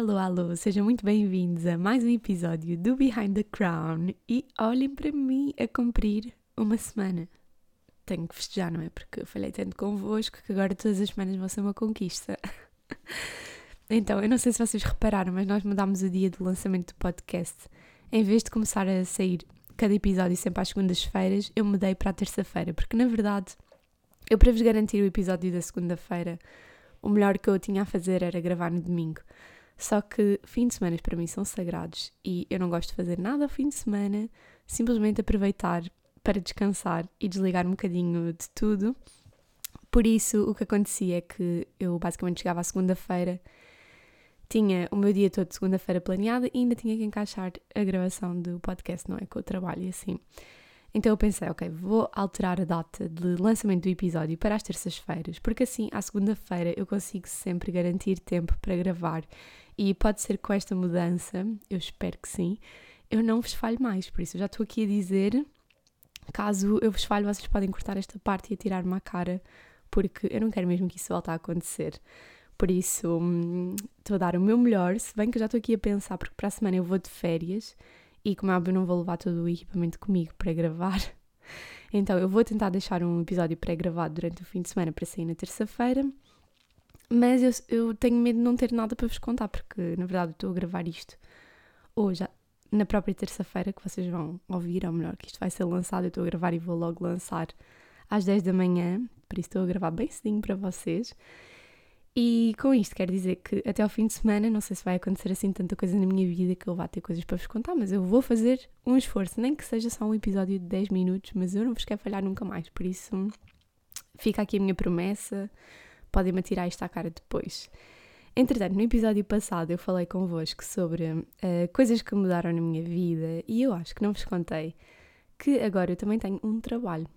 Alô, alô, sejam muito bem-vindos a mais um episódio do Behind the Crown e olhem para mim a cumprir uma semana. Tenho que festejar, não é? Porque eu falei tanto convosco que agora todas as semanas vão ser uma conquista. então, eu não sei se vocês repararam, mas nós mudámos o dia do lançamento do podcast. Em vez de começar a sair cada episódio sempre às segundas-feiras, eu mudei para a terça-feira, porque na verdade, eu para vos garantir o episódio da segunda-feira, o melhor que eu tinha a fazer era gravar no domingo. Só que fim de semana para mim são sagrados e eu não gosto de fazer nada ao fim de semana, simplesmente aproveitar para descansar e desligar um bocadinho de tudo. Por isso, o que acontecia é que eu basicamente chegava à segunda-feira, tinha o meu dia todo de segunda-feira planeado e ainda tinha que encaixar a gravação do podcast, não é? Com o trabalho e assim. Então eu pensei, ok, vou alterar a data de lançamento do episódio para as terças-feiras, porque assim, à segunda-feira, eu consigo sempre garantir tempo para gravar e pode ser com esta mudança, eu espero que sim, eu não vos falho mais. Por isso, eu já estou aqui a dizer, caso eu vos falhe, vocês podem cortar esta parte e atirar-me à cara, porque eu não quero mesmo que isso volte a acontecer. Por isso, hum, estou a dar o meu melhor, se bem que eu já estou aqui a pensar, porque para a semana eu vou de férias e, como é óbvio, não vou levar todo o equipamento comigo para gravar. Então, eu vou tentar deixar um episódio pré-gravado durante o fim de semana para sair na terça-feira mas eu, eu tenho medo de não ter nada para vos contar, porque na verdade estou a gravar isto hoje, na própria terça-feira, que vocês vão ouvir, ou melhor, que isto vai ser lançado. Eu estou a gravar e vou logo lançar às 10 da manhã, por isso estou a gravar bem cedinho para vocês. E com isto quero dizer que até ao fim de semana, não sei se vai acontecer assim tanta coisa na minha vida que eu vá ter coisas para vos contar, mas eu vou fazer um esforço, nem que seja só um episódio de 10 minutos, mas eu não vos quero falhar nunca mais, por isso fica aqui a minha promessa podem-me atirar isto à cara depois. Entretanto, no episódio passado eu falei convosco sobre uh, coisas que mudaram na minha vida e eu acho que não vos contei que agora eu também tenho um trabalho.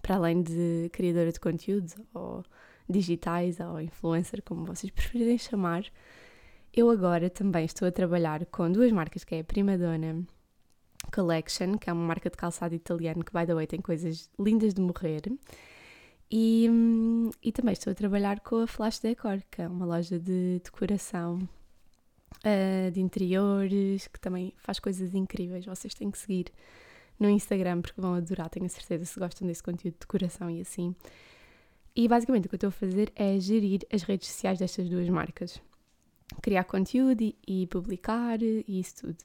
Para além de criadora de conteúdo, ou digitais, ou influencer, como vocês preferirem chamar, eu agora também estou a trabalhar com duas marcas, que é a Prima Donna Collection, que é uma marca de calçado italiano que, by the way, tem coisas lindas de morrer, e, e também estou a trabalhar com a Flash Decor, que é uma loja de decoração uh, de interiores, que também faz coisas incríveis. Vocês têm que seguir no Instagram porque vão adorar, tenho a certeza, se gostam desse conteúdo de decoração e assim. E basicamente o que eu estou a fazer é gerir as redes sociais destas duas marcas. Criar conteúdo e, publicar e isso tudo.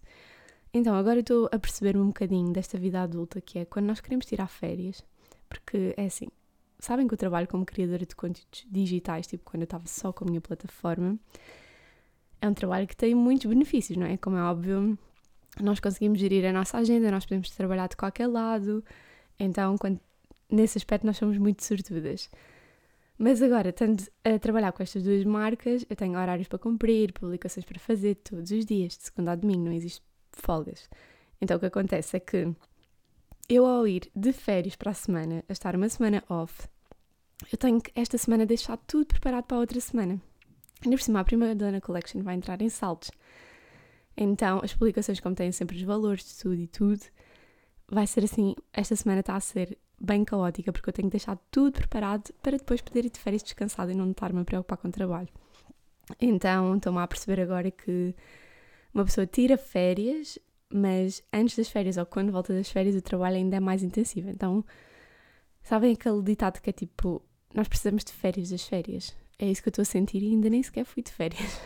Então agora estou a perceber um bocadinho desta vida adulta que é quando nós queremos tirar férias, porque é assim, sabem que eu trabalho como criadora de conteúdos digitais, tipo quando eu estava só com a minha plataforma, é um trabalho que tem muitos benefícios, não é? Como é óbvio, nós conseguimos gerir a nossa agenda, nós podemos trabalhar de qualquer lado, então quando, nesse aspecto nós somos muito sortudas. Mas agora, estando a trabalhar com estas duas marcas, eu tenho horários para cumprir, publicações para fazer todos os dias, de segunda a domingo, não existe folgas. Então o que acontece é que eu ao ir de férias para a semana, a estar uma semana off, eu tenho que esta semana deixar tudo preparado para a outra semana. Ainda por cima, a primeira Dona Collection vai entrar em saltos. Então, as publicações, como têm sempre os valores de tudo e tudo, vai ser assim, esta semana está a ser bem caótica, porque eu tenho que deixar tudo preparado para depois poder ir de férias descansada e não estar-me a preocupar com o trabalho. Então, estou-me a perceber agora que uma pessoa tira férias mas antes das férias ou quando volta das férias o trabalho ainda é mais intensivo. Então, sabem aquele ditado que é tipo, nós precisamos de férias das férias? É isso que eu estou a sentir e ainda nem sequer fui de férias.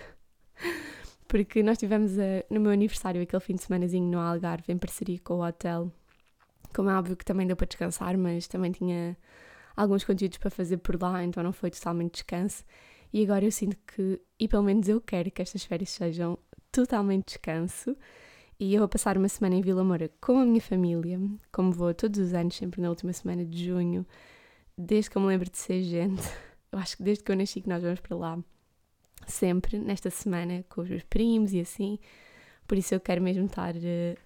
Porque nós tivemos a, no meu aniversário aquele fim de semanazinho no Algarve em parceria com o hotel. Como é óbvio que também deu para descansar, mas também tinha alguns conteúdos para fazer por lá, então não foi totalmente descanso. E agora eu sinto que, e pelo menos eu quero que estas férias sejam totalmente descanso e eu vou passar uma semana em Vila Moura com a minha família, como vou todos os anos, sempre na última semana de junho, desde que eu me lembro de ser gente. Eu acho que desde que eu nasci que nós vamos para lá, sempre, nesta semana, com os meus primos e assim. Por isso eu quero mesmo estar uh,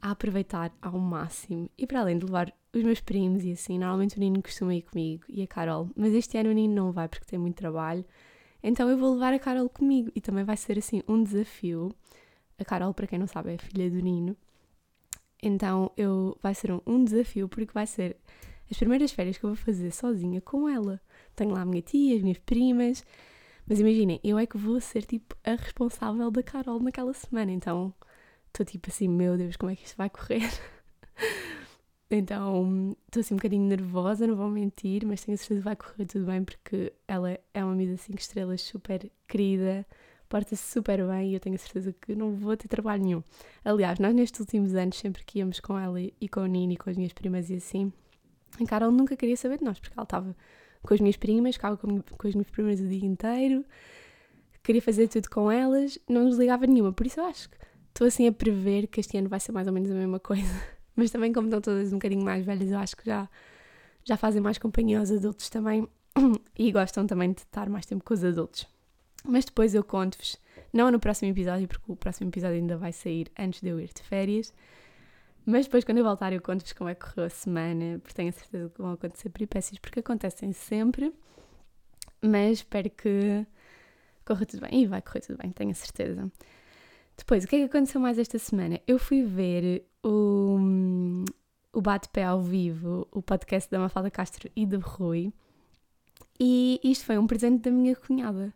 a aproveitar ao máximo. E para além de levar os meus primos e assim, normalmente o Nino costuma ir comigo e a Carol, mas este ano o Nino não vai porque tem muito trabalho. Então eu vou levar a Carol comigo e também vai ser assim um desafio a Carol, para quem não sabe, é filha do Nino. Então eu, vai ser um, um desafio, porque vai ser as primeiras férias que eu vou fazer sozinha com ela. Tenho lá a minha tia, as minhas primas, Mas imaginem, eu é que vou ser tipo a responsável da Carol naquela semana, então estou tipo assim, meu Deus, como é que isto vai correr? então estou assim um bocadinho nervosa, não vou mentir, mas tenho a certeza que vai correr tudo bem porque ela é uma amiga de 5 estrelas super querida, porta-se super bem e eu tenho a certeza que não vou ter trabalho nenhum. Aliás, nós nestes últimos anos, sempre que íamos com ela e com o Nini com as minhas primas e assim, a Carol nunca queria saber de nós, porque ela estava com as minhas primas, ficava com, com as minhas primas o dia inteiro, queria fazer tudo com elas, não nos ligava nenhuma. Por isso eu acho que estou assim a prever que este ano vai ser mais ou menos a mesma coisa. Mas também, como estão todas um bocadinho mais velhas, eu acho que já, já fazem mais companhia aos adultos também e gostam também de estar mais tempo com os adultos. Mas depois eu conto-vos, não no próximo episódio, porque o próximo episódio ainda vai sair antes de eu ir de férias, mas depois, quando eu voltar, eu conto-vos como é que correu a semana, porque tenho a certeza que vão acontecer peripécias, porque acontecem sempre. Mas espero que corra tudo bem. E vai correr tudo bem, tenho a certeza. Depois, o que é que aconteceu mais esta semana? Eu fui ver o, o Bate-Pé ao vivo, o podcast da Mafalda Castro e do Rui. E isto foi um presente da minha cunhada.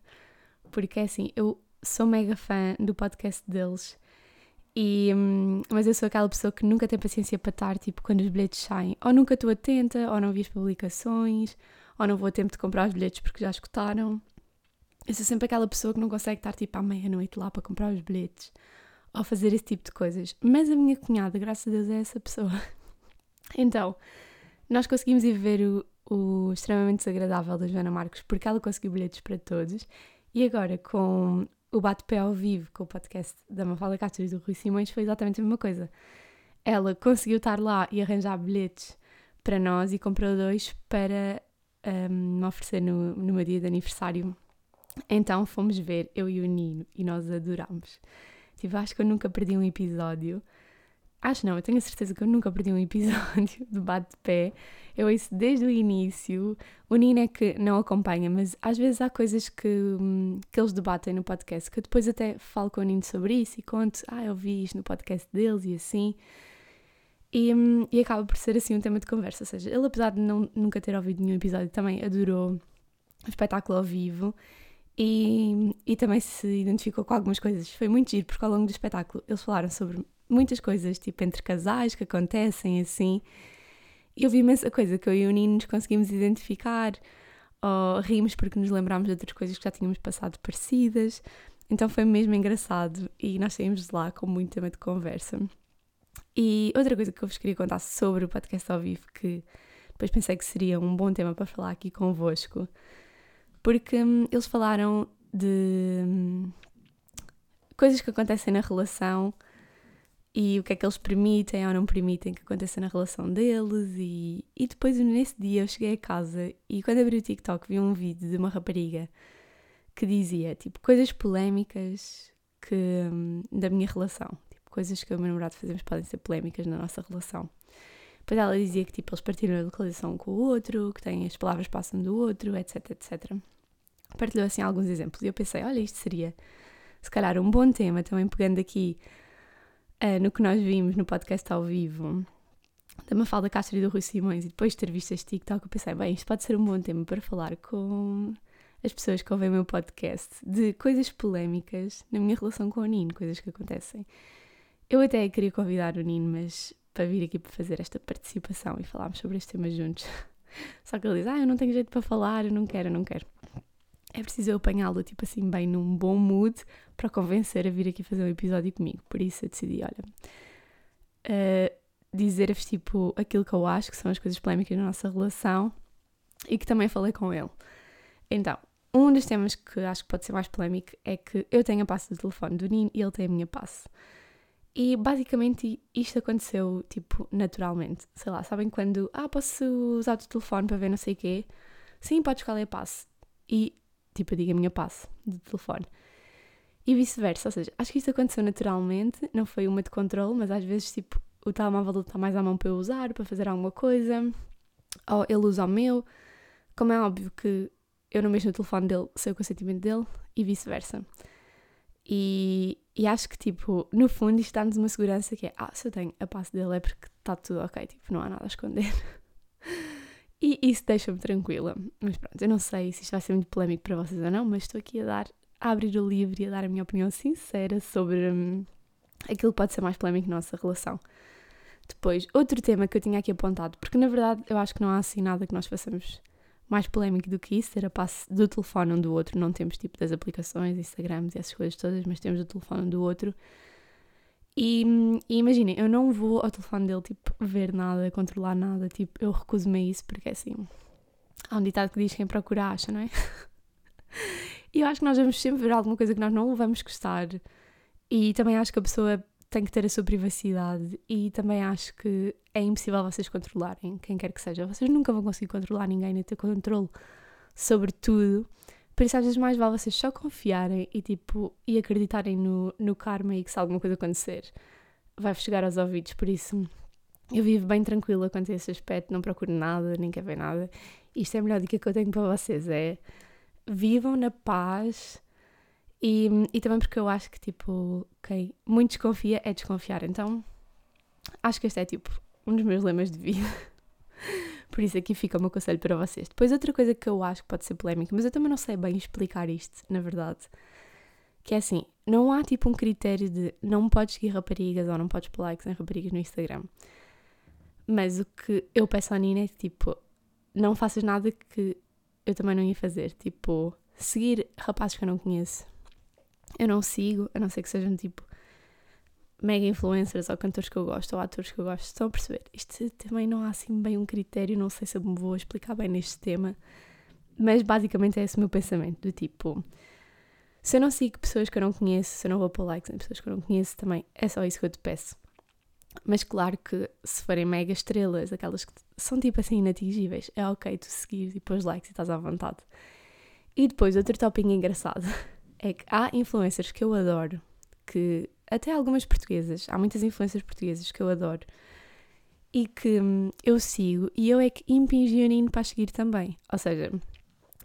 Porque é assim, eu sou mega fã do podcast deles e, hum, mas eu sou aquela pessoa que nunca tem paciência para estar, tipo, quando os bilhetes saem. Ou nunca estou atenta, ou não vi as publicações, ou não vou a tempo de comprar os bilhetes porque já escutaram. Eu sou sempre aquela pessoa que não consegue estar, tipo, à meia-noite lá para comprar os bilhetes, ou fazer esse tipo de coisas. Mas a minha cunhada, graças a Deus, é essa pessoa. então, nós conseguimos ir ver o, o extremamente desagradável da Joana Marcos porque ela conseguiu bilhetes para todos. E agora, com o bate-pé ao vivo com o podcast da Mafalda Castro e do Rui Simões foi exatamente a mesma coisa. Ela conseguiu estar lá e arranjar bilhetes para nós e comprou dois para um, me oferecer no, no meu dia de aniversário. Então fomos ver, eu e o Nino, e nós adorámos. Tipo, acho que eu nunca perdi um episódio Acho não, eu tenho a certeza que eu nunca perdi um episódio de bate-pé. Eu ouço desde o início. O Nino é que não acompanha, mas às vezes há coisas que, hum, que eles debatem no podcast que eu depois até falo com o Nino sobre isso e conto, ah, eu vi isto no podcast deles e assim. E, hum, e acaba por ser assim um tema de conversa. Ou seja, ele, apesar de não, nunca ter ouvido nenhum episódio, também adorou o espetáculo ao vivo e, e também se identificou com algumas coisas. Foi muito giro, porque ao longo do espetáculo eles falaram sobre muitas coisas, tipo entre casais que acontecem assim. E eu vi imensa coisa que eu e o Nino nos conseguimos identificar, ou rimos porque nos lembrámos de outras coisas que já tínhamos passado parecidas. Então foi mesmo engraçado e nós saímos de lá com muito tema de conversa. E outra coisa que eu vos queria contar sobre o podcast ao vivo, que depois pensei que seria um bom tema para falar aqui convosco, porque hum, eles falaram de hum, coisas que acontecem na relação e o que é que eles permitem ou não permitem que aconteça na relação deles. E, e depois, nesse dia, eu cheguei a casa e quando abri o TikTok vi um vídeo de uma rapariga que dizia, tipo, coisas polémicas que, hum, da minha relação. Tipo, coisas que eu e o meu namorado fazemos podem ser polémicas na nossa relação. Depois ela dizia que, tipo, eles partilham a localização com o outro, que têm as palavras passam do outro, etc, etc. Partilhou, assim, alguns exemplos. E eu pensei, olha, isto seria, se calhar, um bom tema, também pegando aqui uh, no que nós vimos no podcast ao vivo da Mafalda Castro e do Rui Simões e depois de ter visto este TikTok eu pensei, bem, isto pode ser um bom tema para falar com as pessoas que ouvem o meu podcast de coisas polémicas na minha relação com o Nino, coisas que acontecem. Eu até queria convidar o Nino, mas para vir aqui para fazer esta participação e falarmos sobre este tema juntos. Só que ele diz, ah, eu não tenho jeito para falar, eu não quero, eu não quero é preciso eu apanhá-lo, tipo assim, bem num bom mood para convencer a vir aqui fazer um episódio comigo. Por isso eu decidi, olha, uh, dizer-vos, tipo, aquilo que eu acho que são as coisas polémicas na nossa relação e que também falei com ele. Então, um dos temas que acho que pode ser mais polémico é que eu tenho a passe do telefone do Nino e ele tem a minha passe. E basicamente isto aconteceu, tipo, naturalmente. Sei lá, sabem quando, ah, posso usar o telefone para ver não sei o quê? Sim, podes escolher a passe. E tipo, eu digo a minha passe de telefone. E vice-versa, ou seja, acho que isso aconteceu naturalmente, não foi uma de controle, mas às vezes, tipo, o telemóvel está mais à mão para eu usar, para fazer alguma coisa, ou ele usa o meu. Como é óbvio que eu não mexo no telefone dele, sei o consentimento dele, e vice-versa. E, e acho que, tipo, no fundo, isto dá-nos uma segurança que é, ah, se eu tenho a passe dele é porque está tudo ok, tipo, não há nada a esconder. E isso deixa-me tranquila. Mas pronto, eu não sei se isto vai ser muito polémico para vocês ou não, mas estou aqui a dar, a abrir o livro e a dar a minha opinião sincera sobre hum, aquilo que pode ser mais polémico na nossa relação. Depois, outro tema que eu tinha aqui apontado, porque na verdade eu acho que não há assim nada que nós façamos mais polémico do que isso, ter a passe do telefone um do outro. Não temos tipo das aplicações, Instagrams e essas coisas todas, mas temos o telefone um do outro. E, e imaginem, eu não vou ao telefone dele, tipo, ver nada, controlar nada, tipo, eu recuso-me a isso, porque assim, há um ditado que diz quem procura acha, não é? e eu acho que nós vamos sempre ver alguma coisa que nós não vamos gostar, e também acho que a pessoa tem que ter a sua privacidade, e também acho que é impossível vocês controlarem quem quer que seja. Vocês nunca vão conseguir controlar ninguém, nem ter controle sobre tudo. Por isso, às vezes, mais vale vocês só confiarem e, tipo, e acreditarem no, no karma e que se alguma coisa acontecer, vai chegar aos ouvidos. Por isso, eu vivo bem tranquila quanto a esse aspecto, não procuro nada, nem quero ver nada. Isto é a melhor dica que eu tenho para vocês, é vivam na paz e, e também porque eu acho que, tipo, quem muito desconfia é desconfiar. Então, acho que este é, tipo, um dos meus lemas de vida. Por isso aqui fica o meu conselho para vocês. Depois outra coisa que eu acho que pode ser polémica, mas eu também não sei bem explicar isto, na verdade. Que é assim, não há tipo um critério de não podes seguir raparigas ou não podes pôr likes em raparigas no Instagram. Mas o que eu peço à Nina é tipo, não faças nada que eu também não ia fazer. Tipo, seguir rapazes que eu não conheço. Eu não sigo, a não ser que sejam tipo mega influencers ou cantores que eu gosto ou atores que eu gosto. Estão a perceber? Isto também não há assim bem um critério, não sei se eu me vou explicar bem neste tema, mas basicamente é esse o meu pensamento: do tipo, se eu não sigo pessoas que eu não conheço, se eu não vou pôr likes em pessoas que eu não conheço, também é só isso que eu te peço. Mas claro que se forem mega estrelas, aquelas que são tipo assim inatingíveis, é ok tu seguir e pôr likes e estás à vontade. E depois, outro tópico engraçado é que há influencers que eu adoro, que até algumas portuguesas, há muitas influências portuguesas que eu adoro e que hum, eu sigo e eu é que impingi o Nino para seguir também. Ou seja,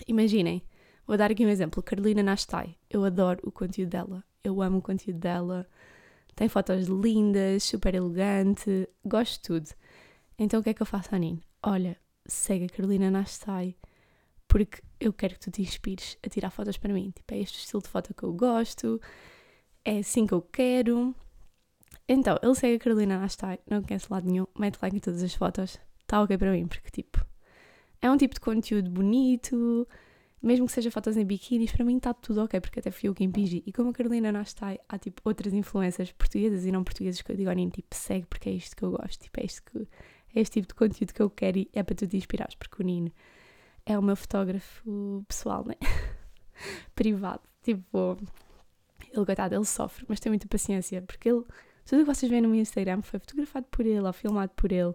imaginem, vou dar aqui um exemplo, Carolina Nastai, eu adoro o conteúdo dela, eu amo o conteúdo dela, tem fotos lindas, super elegante, gosto de tudo. Então o que é que eu faço a Nino? Olha, segue a Carolina Nastai, porque eu quero que tu te inspires a tirar fotos para mim. Tipo, é este o estilo de foto que eu gosto, é assim que eu quero. Então, ele segue a Carolina Nastai, não conhece lado nenhum, mete like em todas as fotos, está ok para mim, porque tipo, é um tipo de conteúdo bonito, mesmo que seja fotos em biquínis, para mim está tudo ok, porque até fui eu que impingi. E como a Carolina Nastai, há tipo outras influências portuguesas e não portuguesas que eu digo, nem tipo, segue porque é isto que eu gosto, tipo, é, isto que, é este tipo de conteúdo que eu quero e é para tu te inspirares, porque o Nino é o meu fotógrafo pessoal, né? Privado, tipo ele, coitado, ele sofre, mas tem muita paciência, porque ele, tudo o que vocês veem no meu Instagram foi fotografado por ele ou filmado por ele.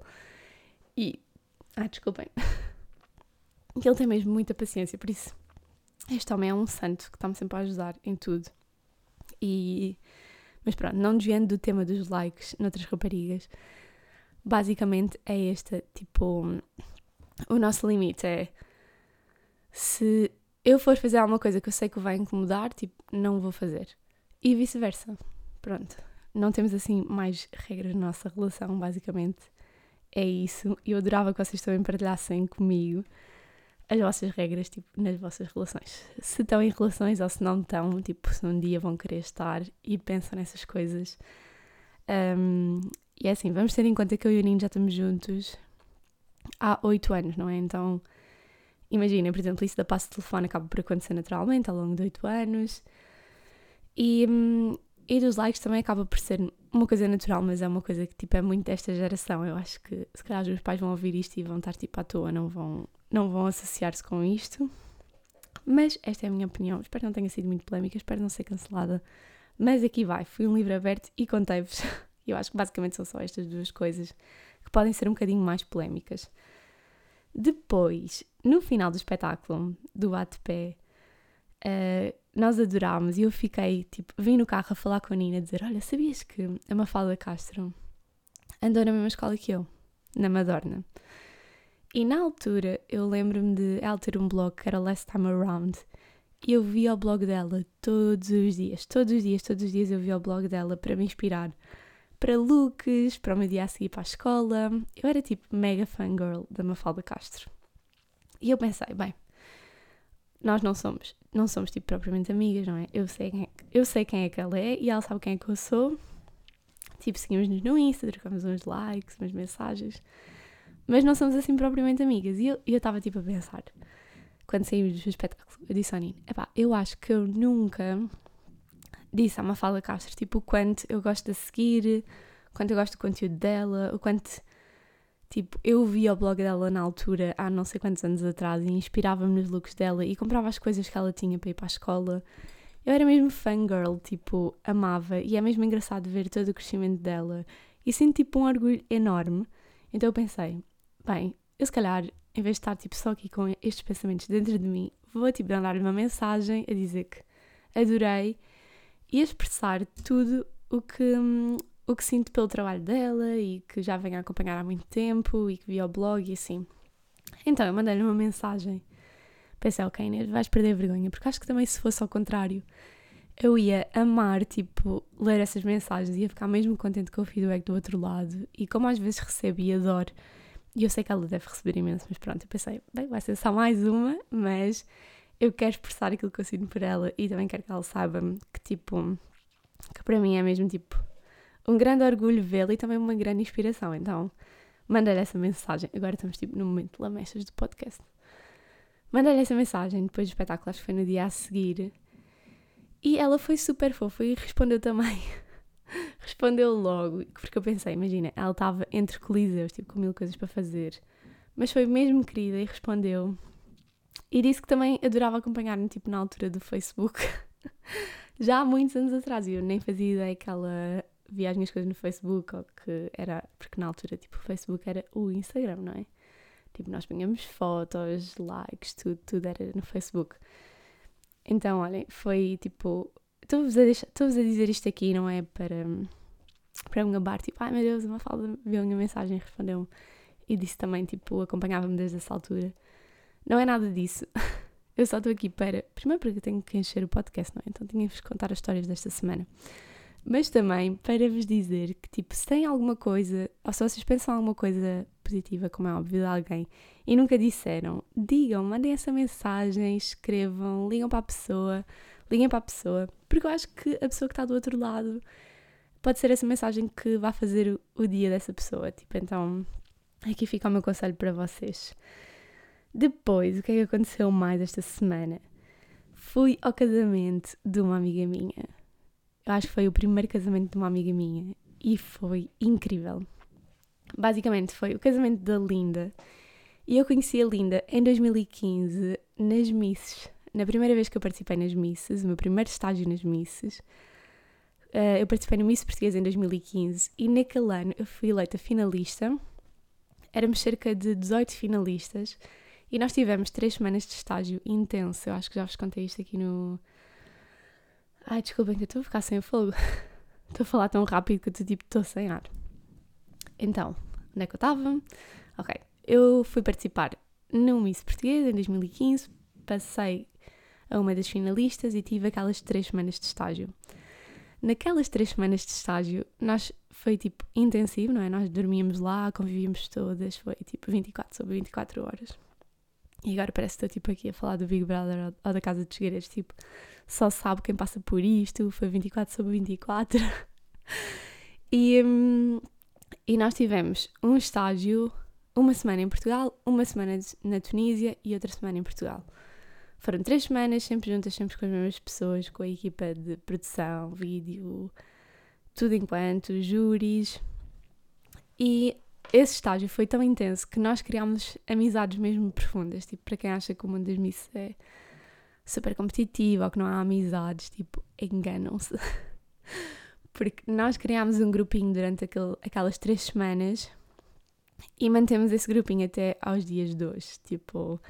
E. Ah, desculpem. que ele tem mesmo muita paciência, por isso. Este homem é um santo que está-me sempre a ajudar em tudo. E. Mas pronto, não desviando do tema dos likes noutras raparigas, basicamente é este, tipo. O nosso limite é. Se eu for fazer alguma coisa que eu sei que vai incomodar, tipo, não vou fazer e vice-versa. Pronto, não temos assim mais regras na nossa relação, basicamente. É isso. Eu adorava que vocês também partilhassem comigo as vossas regras, tipo, nas vossas relações. Se estão em relações ou se não estão, tipo, se um dia vão querer estar e pensam nessas coisas. Um, e é assim, vamos ter em conta que eu e o Nino já estamos juntos há oito anos, não é? Então, imaginem, por exemplo, isso da passo de telefone acaba por acontecer naturalmente ao longo de oito anos. E, hum, e dos likes também acaba por ser uma coisa natural, mas é uma coisa que tipo, é muito desta geração. Eu acho que se calhar os meus pais vão ouvir isto e vão estar tipo à toa, não vão, não vão associar-se com isto. Mas esta é a minha opinião. Espero que não tenha sido muito polémica, espero não ser cancelada. Mas aqui vai, fui um livro aberto e contei-vos. Eu acho que basicamente são só estas duas coisas que podem ser um bocadinho mais polémicas. Depois, no final do espetáculo do Ato-Pé, uh, nós adorámos e eu fiquei, tipo, vim no carro a falar com a Nina, dizer: Olha, sabias que a Mafalda Castro andou na mesma escola que eu, na Madorna? E na altura eu lembro-me de ela ter um blog que era Last Time Around e eu via o blog dela todos os dias, todos os dias, todos os dias eu via o blog dela para me inspirar para looks, para o meu dia a seguir para a escola. Eu era tipo mega fangirl da Mafalda Castro. E eu pensei, bem, nós não somos, não somos tipo propriamente amigas, não é? Eu sei quem é, eu sei quem é que ela é e ela sabe quem é que eu sou. Tipo, seguimos-nos no Insta, trocamos uns likes, umas mensagens. Mas não somos assim propriamente amigas. E eu estava tipo a pensar, quando saímos do espetáculo, eu disse ao Nino, eu acho que eu nunca disse à Mafalda Castro, tipo, o quanto eu gosto de seguir, o quanto eu gosto do conteúdo dela, o quanto Tipo, eu via o blog dela na altura, há não sei quantos anos atrás, e inspirava-me nos looks dela e comprava as coisas que ela tinha para ir para a escola. Eu era mesmo fangirl, tipo, amava, e é mesmo engraçado ver todo o crescimento dela. E sinto, tipo, um orgulho enorme. Então eu pensei, bem, eu se calhar, em vez de estar, tipo, só aqui com estes pensamentos dentro de mim, vou, tipo, mandar-lhe uma mensagem a dizer que adorei e expressar tudo o que, o que sinto pelo trabalho dela e que já venho a acompanhar há muito tempo e que vi o blog e assim. Então eu mandei-lhe uma mensagem. Pensei, ok, Inês, vais perder a vergonha, porque acho que também se fosse ao contrário, eu ia amar, tipo, ler essas mensagens, ia ficar mesmo contente com o feedback do outro lado. E como às vezes recebo e adoro, e eu sei que ela deve receber imenso, mas pronto, eu pensei, bem, vai ser só mais uma, mas eu quero expressar aquilo que eu sinto por ela e também quero que ela saiba que, tipo, que para mim é mesmo, tipo, um grande orgulho vê-la e também uma grande inspiração. Então, manda-lhe essa mensagem. Agora estamos tipo no momento de lamechas do podcast. Manda-lhe essa mensagem depois do espetáculo, acho que foi no dia a seguir. E ela foi super fofa e respondeu também. respondeu logo, porque eu pensei, imagina, ela estava entre coliseus, tipo, com mil coisas para fazer. Mas foi mesmo querida e respondeu. E disse que também adorava acompanhar-me, tipo, na altura do Facebook. Já há muitos anos atrás, eu nem fazia ideia que ela via as minhas coisas no Facebook, ou que era, porque na altura, tipo, o Facebook era o Instagram, não é? Tipo, nós punhamos fotos, likes, tudo, tudo era no Facebook. Então, olhem, foi tipo. Estou-vos a, a dizer isto aqui, não é para, para me gabar, tipo, ai meu Deus, uma falda viu a minha mensagem e respondeu-me. E disse também, tipo, acompanhava-me desde essa altura. Não é nada disso. Eu só estou aqui para. Primeiro porque tenho que encher o podcast, não é? Então tinha-vos contar as histórias desta semana mas também para vos dizer que, tipo, se tem alguma coisa, ou se vocês pensam alguma coisa positiva, como é óbvio, de alguém, e nunca disseram, digam, mandem essa mensagem, escrevam, ligam para a pessoa, liguem para a pessoa, porque eu acho que a pessoa que está do outro lado pode ser essa mensagem que vai fazer o dia dessa pessoa. Tipo, então, aqui fica o meu conselho para vocês. Depois, o que é que aconteceu mais esta semana? Fui ao casamento de uma amiga minha eu acho que foi o primeiro casamento de uma amiga minha e foi incrível. Basicamente foi o casamento da Linda e eu conheci a Linda em 2015 nas Misses. Na primeira vez que eu participei nas Misses, o meu primeiro estágio nas Misses, uh, eu participei no Miss Portuguesa em 2015 e naquele ano eu fui eleita finalista. Éramos cerca de 18 finalistas e nós tivemos três semanas de estágio intenso. Eu acho que já vos contei isto aqui no, Ai, desculpem que eu estou a ficar sem fogo. estou a falar tão rápido que eu tipo, estou sem ar. Então, onde é que eu estava? Ok, eu fui participar no Miss Português em 2015, passei a uma das finalistas e tive aquelas três semanas de estágio. Naquelas três semanas de estágio, nós foi tipo intensivo, não é? Nós dormíamos lá, convivíamos todas, foi tipo 24 sobre 24 horas. E agora parece que estou tipo aqui a falar do Big Brother ou, da Casa dos Segredos, tipo, só sabe quem passa por isto, foi 24 sobre 24. e, hum, e nós tivemos um estágio, uma semana em Portugal, uma semana na Tunísia e outra semana em Portugal. Foram três semanas, sempre juntas, sempre com as mesmas pessoas, com a equipa de produção, vídeo, tudo enquanto, júris. E esse estágio foi tão intenso que nós criámos amizades mesmo profundas. Tipo, para quem acha que o mundo das missas é super competitivo ou que não há amizades, tipo, enganam-se. Porque nós criámos um grupinho durante aquelas três semanas e mantemos esse grupinho até aos dias de hoje. Tipo,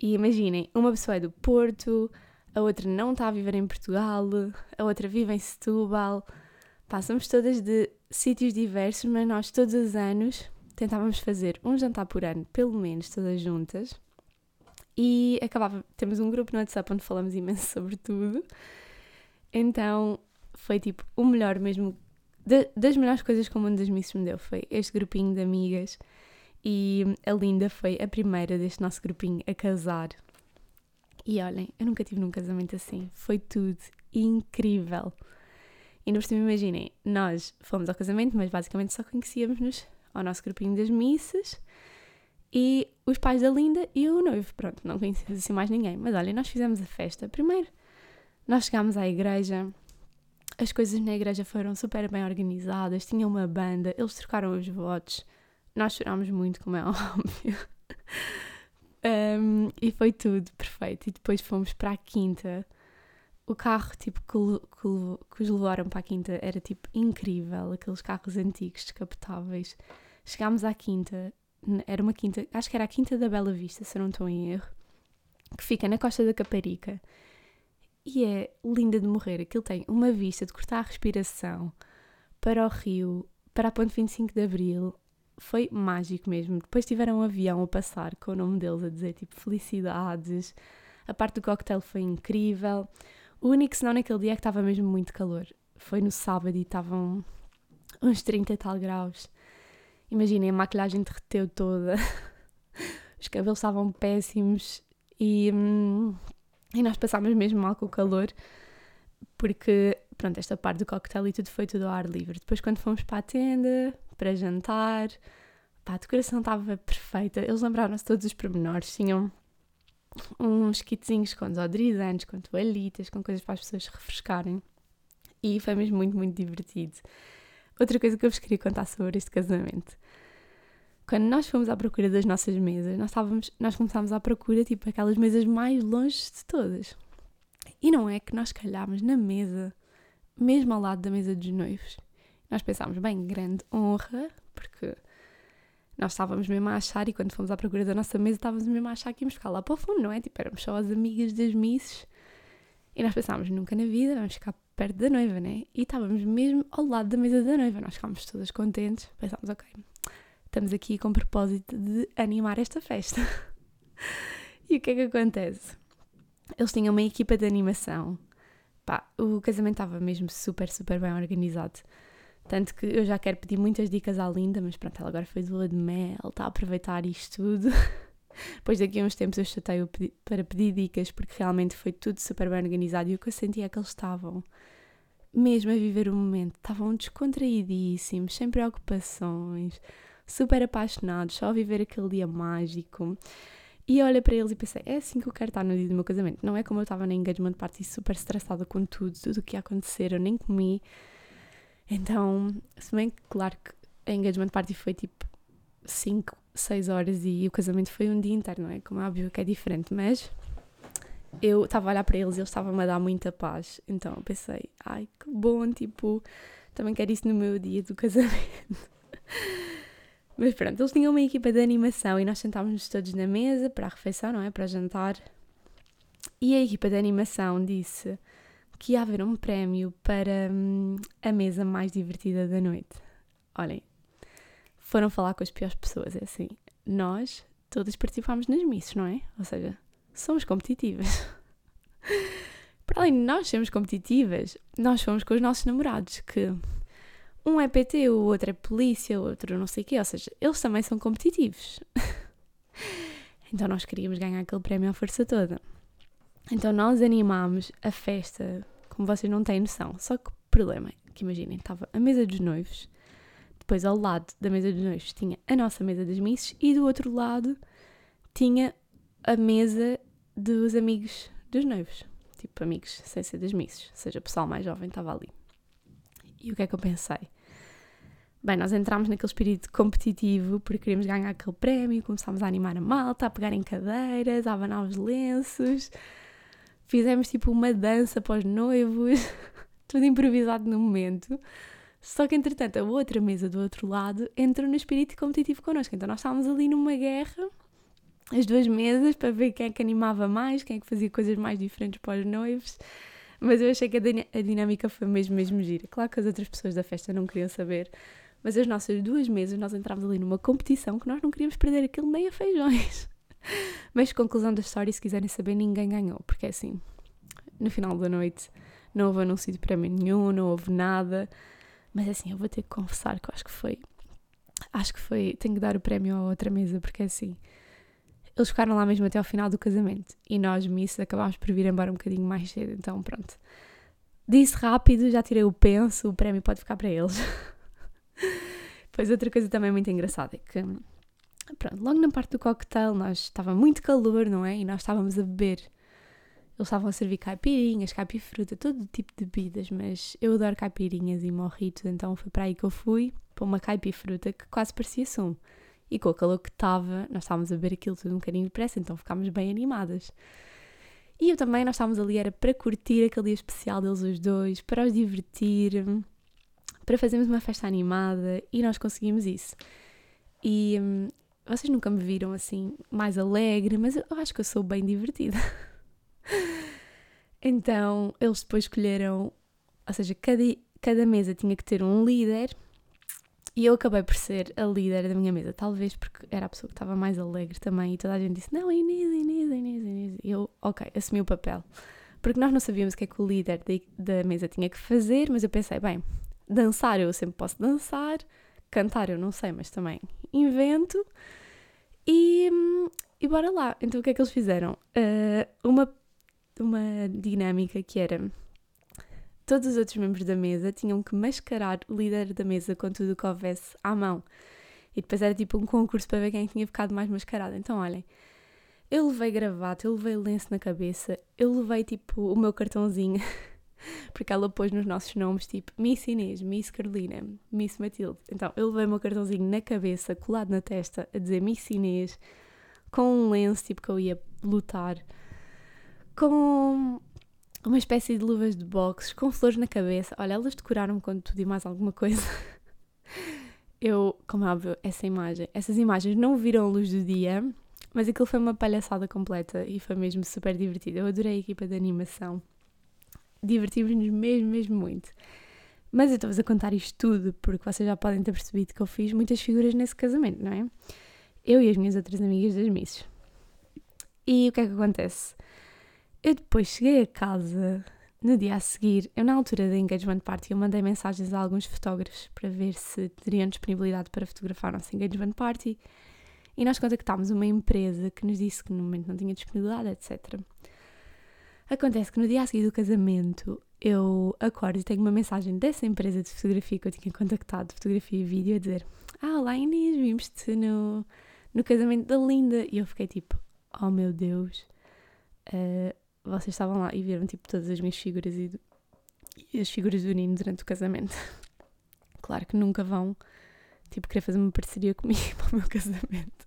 e imaginem, uma pessoa é do Porto, a outra não está a viver em Portugal, a outra vive em Setúbal. Passamos todas de sítios diversos, mas nós todos os anos tentávamos fazer um jantar por ano, pelo menos todas juntas. E acabava, temos um grupo no WhatsApp onde falamos imenso sobre tudo. Então foi tipo o melhor mesmo, de, das melhores coisas que o mundo das missas me deu, foi este grupinho de amigas. e a Linda foi a primeira deste nosso grupinho a casar. E olhem, eu nunca tive num casamento assim. Foi tudo incrível. E por cima, imaginem, nós fomos ao casamento, mas basicamente só conhecíamos-nos ao nosso grupinho das missas e os pais da Linda e o noivo. Pronto, não conhecíamos assim mais ninguém. Mas olhem, nós fizemos a festa. Primeiro, nós chegámos à igreja, as coisas na igreja foram super bem organizadas, tinha uma banda, eles trocaram os votos, nós chorámos muito, como é óbvio. um, e foi tudo perfeito. E depois fomos para a quinta. O carro tipo, que, que, que os levaram para a quinta era tipo incrível, aqueles carros antigos, descapotáveis. Chegámos à quinta, era uma quinta, acho que era a Quinta da Bela Vista, se não estou em erro, que fica na costa da Caparica e é linda de morrer. Aquilo tem uma vista de cortar a respiração para o rio, para a ponte 25 de Abril. Foi mágico mesmo. Depois tiveram um avião a passar com o nome deles a dizer tipo felicidades. A parte do coquetel foi incrível. O único senão naquele dia é que estava mesmo muito calor. Foi no sábado e estavam uns 30 e tal graus. Imaginem, a maquilhagem derreteu toda. Os cabelos estavam péssimos e hum, e nós passámos mesmo mal com o calor, porque, pronto, esta parte do coquetel e tudo foi tudo ao ar livre. Depois, quando fomos para a tenda, para jantar, pá, a decoração estava perfeita. Eles lembraram-se todos os pormenores. Tinham uns kitzinhos com desodorizantes, com toalhitas, com coisas para as pessoas refrescarem. E foi mesmo muito, muito divertido. Outra coisa que eu vos queria contar sobre este casamento quando nós fomos à procura das nossas mesas, nós, estávamos, nós começámos à procura, tipo, aquelas mesas mais longe de todas. E não é que nós calhámos na mesa, mesmo ao lado da mesa dos noivos. Nós pensámos, bem, grande honra, porque nós estávamos mesmo a achar, e quando fomos à procura da nossa mesa, estávamos mesmo a achar que íamos ficar lá para o fundo, não é? Tipo, éramos só as amigas das misses. E nós pensámos, nunca na vida vamos ficar perto da noiva, né? E estávamos mesmo ao lado da mesa da noiva. Nós ficámos todas contentes. Pensámos, ok, estamos aqui com o propósito de animar esta festa. e o que é que acontece? Eles tinham uma equipa de animação. Pá, o casamento estava mesmo super, super bem organizado. Tanto que eu já quero pedir muitas dicas à Linda, mas pronto, ela agora foi de lua de mel, está a aproveitar isto tudo. Depois daqui a uns tempos eu chatei para pedir dicas, porque realmente foi tudo super bem organizado e o que eu sentia é que eles estavam mesmo a viver o momento, estavam descontraídíssimos, sem preocupações, super apaixonados, só a viver aquele dia mágico. E olha para eles e pensei, é assim que eu quero estar no dia do meu casamento. Não é como eu estava na engagement party super estressada com tudo, tudo o que ia acontecer, eu nem comi. Então, se bem que, claro que a engagement party foi tipo 5, 6 horas e o casamento foi um dia inteiro, não é? Como é óbvio que é diferente, mas eu estava a olhar para eles e eles estavam a dar muita paz. Então eu pensei, ai que bom, tipo, também quero isso no meu dia do casamento. Mas pronto, eles tinham uma equipa de animação e nós sentávamos todos na mesa para a refeição, não é? Para jantar. E a equipa de animação disse que ia haver um prémio para hum, a mesa mais divertida da noite. Olhem, foram falar com as piores pessoas, é assim. Nós todas participámos nas missas, não é? Ou seja, somos competitivas. para além de nós sermos competitivas, nós fomos com os nossos namorados, que um é PT, o outro é polícia, o outro não sei o quê, ou seja, eles também são competitivos. então nós queríamos ganhar aquele prémio à força toda. Então nós animámos a festa, como vocês não têm noção. Só que o problema é que imaginem, estava a mesa dos noivos, depois ao lado da mesa dos noivos tinha a nossa mesa das misses e do outro lado tinha a mesa dos amigos dos noivos. Tipo, amigos sem ser das misses, ou seja, o pessoal mais jovem estava ali. E o que é que eu pensei? Bem, nós entramos naquele espírito competitivo porque queríamos ganhar aquele prémio, começámos a animar a malta, a pegar em cadeiras, a abanar os lenços, fizemos tipo uma dança para os noivos, tudo improvisado no momento. Só que entretanto a outra mesa do outro lado entrou no espírito competitivo connosco, então nós estávamos ali numa guerra, as duas mesas, para ver quem é que animava mais, quem é que fazia coisas mais diferentes para os noivos. Mas eu achei que a, dinâmica foi mesmo, mesmo gira. Claro que as outras pessoas da festa não queriam saber, mas as nossas duas mesas, nós entramos ali numa competição que nós não queríamos perder aquele meia feijões. Mas conclusão da história, se quiserem saber, ninguém ganhou, porque é assim, no final da noite não houve anúncio de prémio nenhum, não houve nada. Mas assim, eu vou ter que confessar que eu acho que foi acho que foi. Tenho que dar o prémio a outra mesa, porque é assim. Eles ficaram lá mesmo até ao final do casamento. E nós, Miss, acabámos por vir embora um bocadinho mais cedo. Então, pronto. Disse rápido, já tirei o penso, o prémio pode ficar para eles. Pois outra coisa também muito engraçada é que, pronto, logo na parte do coquetel, nós estava muito calor, não é? E nós estávamos a beber. Eles estavam a servir caipirinhas, caipifruta, todo tipo de bebidas, mas eu adoro caipirinhas e morritos, então foi para aí que eu fui, para uma caipifruta que quase parecia sumo. E com o calor que estava, nós estávamos a beber aquilo tudo um bocadinho depressa, então ficámos bem animadas. E eu também, nós estávamos ali, era para curtir aquele dia especial deles os dois, para os divertir, para fazermos uma festa animada e nós conseguimos isso. E hum, vocês nunca me viram assim mais alegre, mas eu acho que eu sou bem divertida. então eles depois escolheram, ou seja, cada, cada mesa tinha que ter um líder e eu acabei por ser a líder da minha mesa, talvez porque era a pessoa que estava mais alegre também e toda a gente disse: Não, Inês, Inês, Inês, Inês. E eu, ok, assumi o papel. Porque nós não sabíamos o que é que o líder de, da mesa tinha que fazer, mas eu pensei: bem, dançar eu sempre posso dançar, cantar eu não sei, mas também invento. E, e bora lá. Então o que é que eles fizeram? Uh, uma, uma dinâmica que era todos os outros membros da mesa tinham que mascarar o líder da mesa com tudo o que houvesse à mão. E depois era tipo um concurso para ver quem tinha ficado mais mascarado. Então, olhem, eu levei gravata, eu levei lenço na cabeça, eu levei tipo o meu cartãozinho, porque ela pôs nos nossos nomes tipo Miss Inês, Miss Carolina, Miss Matilde. Então, eu levei o meu cartãozinho na cabeça, colado na testa, a dizer Miss Inês, com um lenço tipo que eu ia lutar, com uma espécie de luvas de boxe, com flores na cabeça. Olha, elas decoraram-me com tudo e mais alguma coisa. Eu, como é óbvio, essa imagem, essas imagens não viram a luz do dia, mas aquilo foi uma palhaçada completa e foi mesmo super divertido. Eu adorei a equipa de animação. Divertimos-nos mesmo, mesmo muito. Mas eu estou-vos a contar isto tudo porque vocês já podem ter percebido que eu fiz muitas figuras nesse casamento, não é? Eu e as minhas outras amigas das misses. E o que é que acontece? Eu depois cheguei a casa no dia a seguir. Eu, na altura da engagement party, eu mandei mensagens a alguns fotógrafos para ver se teriam disponibilidade para fotografar a nossa engagement party. E nós contactámos uma empresa que nos disse que no momento não tinha disponibilidade, etc. Acontece que no dia a seguir do casamento eu acordo e tenho uma mensagem dessa empresa de fotografia que eu tinha contactado, de fotografia e vídeo, a dizer: Ah, olá Inês, vimos-te no, no casamento da Linda. E eu fiquei tipo: Oh meu Deus, uh, vocês estavam lá e viram tipo todas as minhas figuras e, e as figuras do Nino durante o casamento. claro que nunca vão tipo querer fazer uma parceria comigo para o meu casamento.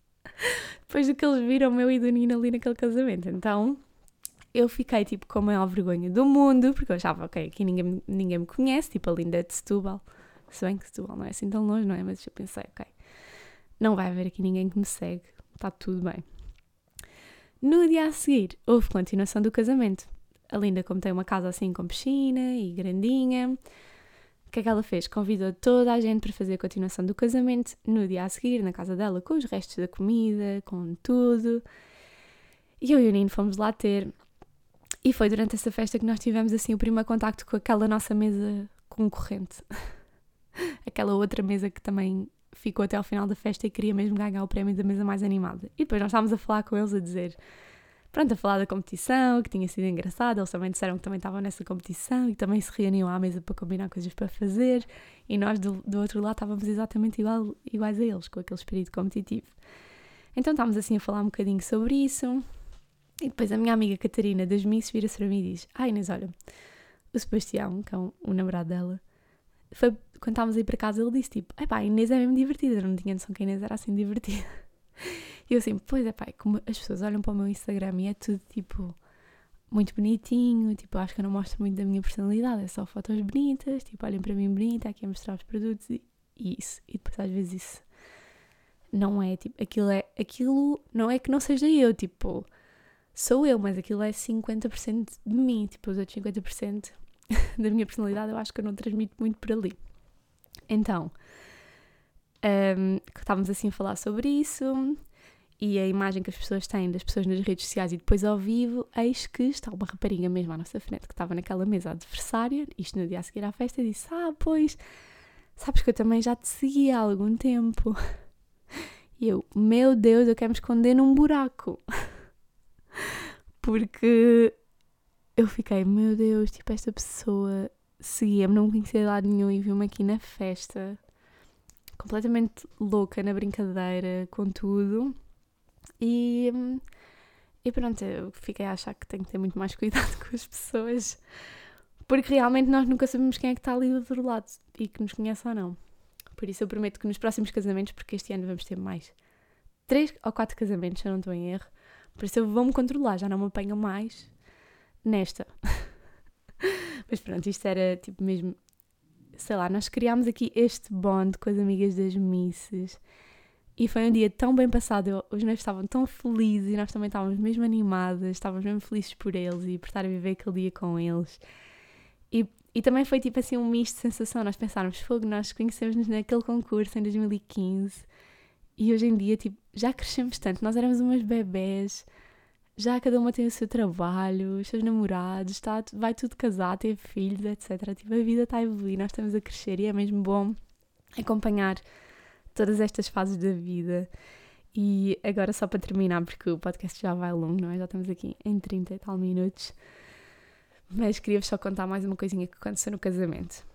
Depois do que eles viram o meu e do Nino ali naquele casamento. Então eu fiquei tipo com a maior vergonha do mundo, porque eu achava, ok, aqui ninguém, ninguém me conhece, tipo a Linda de Setúbal. Se bem que Setúbal não é assim tão longe, não é? Mas eu pensei, ok, não vai haver aqui ninguém que me segue, está tudo bem. No dia a seguir, houve continuação do casamento. A Linda, como tem uma casa assim com piscina e grandinha, o que é que ela fez? Convidou toda a gente para fazer a continuação do casamento no dia a seguir, na casa dela, com os restos da comida, com tudo. E eu e o Nino fomos lá ter. E foi durante essa festa que nós tivemos assim o primeiro contacto com aquela nossa mesa concorrente. aquela outra mesa que também ficou até ao final da festa e queria mesmo ganhar o prémio da mesa mais animada. E depois nós estávamos a falar com eles a dizer, pronto, a falar da competição, que tinha sido engraçado, eles também disseram que também estavam nessa competição e também se reuniam à mesa para combinar coisas para fazer e nós do, do outro lado estávamos exatamente igual, iguais a eles, com aquele espírito competitivo. Então estávamos assim a falar um bocadinho sobre isso e depois a minha amiga Catarina das Miss vira-se para mim e diz, ah Inês, olha, o Sebastião, que é um, o namorado dela, foi quando estávamos a ir para casa, ele disse tipo: pá, a Inês é mesmo divertida. Eu não tinha noção que a Inês era assim divertida. E eu assim: Pois é, pá, como as pessoas olham para o meu Instagram e é tudo tipo muito bonitinho. Tipo, acho que eu não mostro muito da minha personalidade, é só fotos bonitas. Tipo, olhem para mim bonita, aqui a mostrar os produtos e, e isso. E depois às vezes isso não é tipo, aquilo é, aquilo não é que não seja eu, tipo, sou eu, mas aquilo é 50% de mim, tipo, os outros 50% da minha personalidade eu acho que eu não transmito muito por ali. Então, um, estávamos assim a falar sobre isso e a imagem que as pessoas têm das pessoas nas redes sociais e depois ao vivo, eis que está uma rapariga mesmo à nossa frente que estava naquela mesa adversária, isto no dia a seguir à festa, e disse: Ah, pois, Sabes que eu também já te segui há algum tempo. E eu, meu Deus, eu quero me esconder num buraco. Porque eu fiquei, meu Deus, tipo, esta pessoa seguia-me, não conhecia de lado nenhum e viu-me aqui na festa, completamente louca na brincadeira, com tudo. E, e pronto, eu fiquei a achar que tenho que ter muito mais cuidado com as pessoas, porque realmente nós nunca sabemos quem é que está ali do outro lado e que nos conhece ou não. Por isso eu prometo que nos próximos casamentos, porque este ano vamos ter mais três ou quatro casamentos, se eu não estou em erro, por isso eu vou-me controlar, já não me apanho mais nesta. Mas pronto, isto era tipo mesmo. Sei lá, nós criámos aqui este bond com as amigas das misses e foi um dia tão bem passado. Os noivos estavam tão felizes e nós também estávamos mesmo animadas, estávamos mesmo felizes por eles e por estar a viver aquele dia com eles. E, e também foi tipo assim um misto de sensação. Nós pensávamos, fogo, nós conhecemos-nos naquele concurso em 2015 e hoje em dia tipo, já crescemos tanto. Nós éramos umas bebés já cada uma tem o seu trabalho, os seus namorados, está, vai tudo casar, ter filhos, etc. Tipo, a vida está a evoluir, nós estamos a crescer e é mesmo bom acompanhar todas estas fases da vida. E agora, só para terminar, porque o podcast já vai longo, não é? Já estamos aqui em 30 e tal minutos. Mas queria-vos só contar mais uma coisinha que aconteceu no casamento.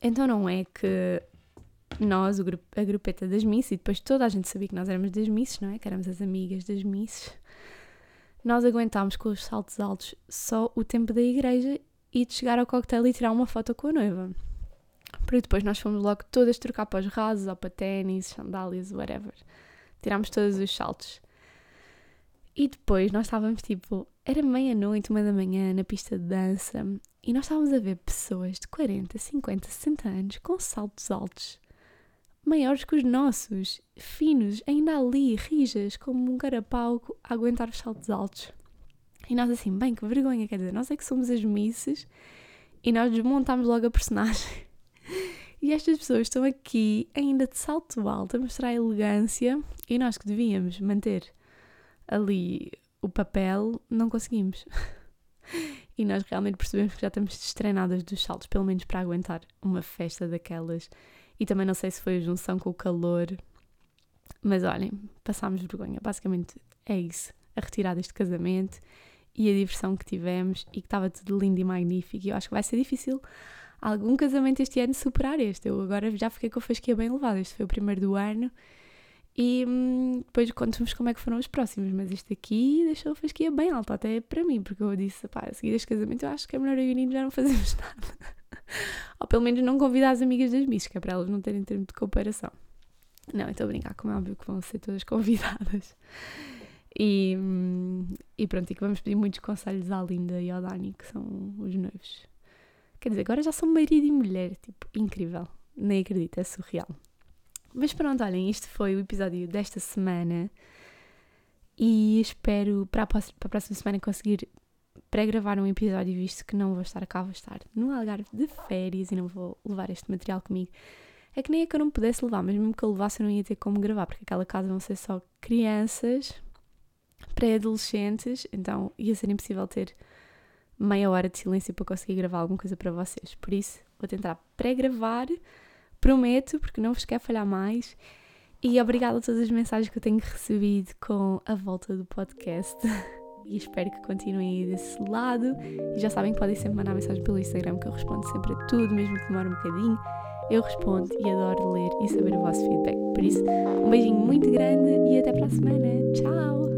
Então, não é que nós, grupo, a grupeta das Misses, e depois toda a gente sabia que nós éramos das Misses, não é? Que éramos as amigas das Misses nós aguentámos com os saltos altos só o tempo da igreja e de chegar ao coquetel e tirar uma foto com a noiva. Porque depois nós fomos logo todas trocar para os rasos ou para ténis, sandálias, whatever. Tirámos todos os saltos. E depois nós estávamos tipo, era meia-noite, uma da manhã, na pista de dança, e nós estávamos a ver pessoas de 40, 50, 60 anos com saltos altos maiores que os nossos, finos, ainda ali, rijas, como um carapau a aguentar os saltos altos. E nós assim, bem, que vergonha, quer dizer, nós é que somos as misses e nós desmontámos logo a personagem. E estas pessoas estão aqui ainda de salto alto a mostrar a elegância e nós que devíamos manter ali o papel, não conseguimos. E nós realmente percebemos que já estamos destreinadas dos saltos, pelo menos para aguentar uma festa daquelas e também não sei se foi a junção com o calor. Mas olhem, passámos vergonha. Basicamente é isso. A retirada deste casamento e a diversão que tivemos e que estava tudo lindo e magnífico. E eu acho que vai ser difícil algum casamento este ano superar este. Eu agora já fiquei com a fasquia bem elevada. Este foi o primeiro do ano. E hum, depois conto-vos como é que foram os próximos. Mas este aqui deixou a fasquia bem alta, até para mim, porque eu disse, pá, a seguir este casamento eu acho que é melhor eu e o já não fazemos nada. Ou pelo menos não convidar as amigas das Miss, que é para elas não terem termo de comparação. Não, estou a brincar, como é óbvio que vão ser todas convidadas. E, e pronto, e que vamos pedir muitos conselhos à Linda e ao Dani, que são os noivos. Quer dizer, agora já são marido e mulher, tipo, incrível. Nem acredito, é surreal. Mas pronto, olhem, isto foi o episódio desta semana e espero para a, para a próxima semana conseguir pré-gravar um episódio, visto que não vou estar cá, vou estar no Algarve de férias e não vou levar este material comigo. É que nem é que eu não pudesse levar, mas mesmo que eu levasse, eu não ia ter como gravar, porque aquela casa vão ser só crianças, pré-adolescentes, então ia ser impossível ter meia hora de silêncio para conseguir gravar alguma coisa para vocês. Por isso, vou tentar pré-gravar, prometo, porque não vos quero falhar mais. E obrigada a todas as mensagens que eu tenho recebido com a volta do podcast. e espero que continuem aí desse lado. E já sabem que podem sempre mandar mensagem pelo Instagram, que eu respondo sempre a tudo, mesmo que demore um bocadinho. Eu respondo e adoro ler e saber o vosso feedback. Por isso, um beijinho muito grande e até para a semana. Tchau!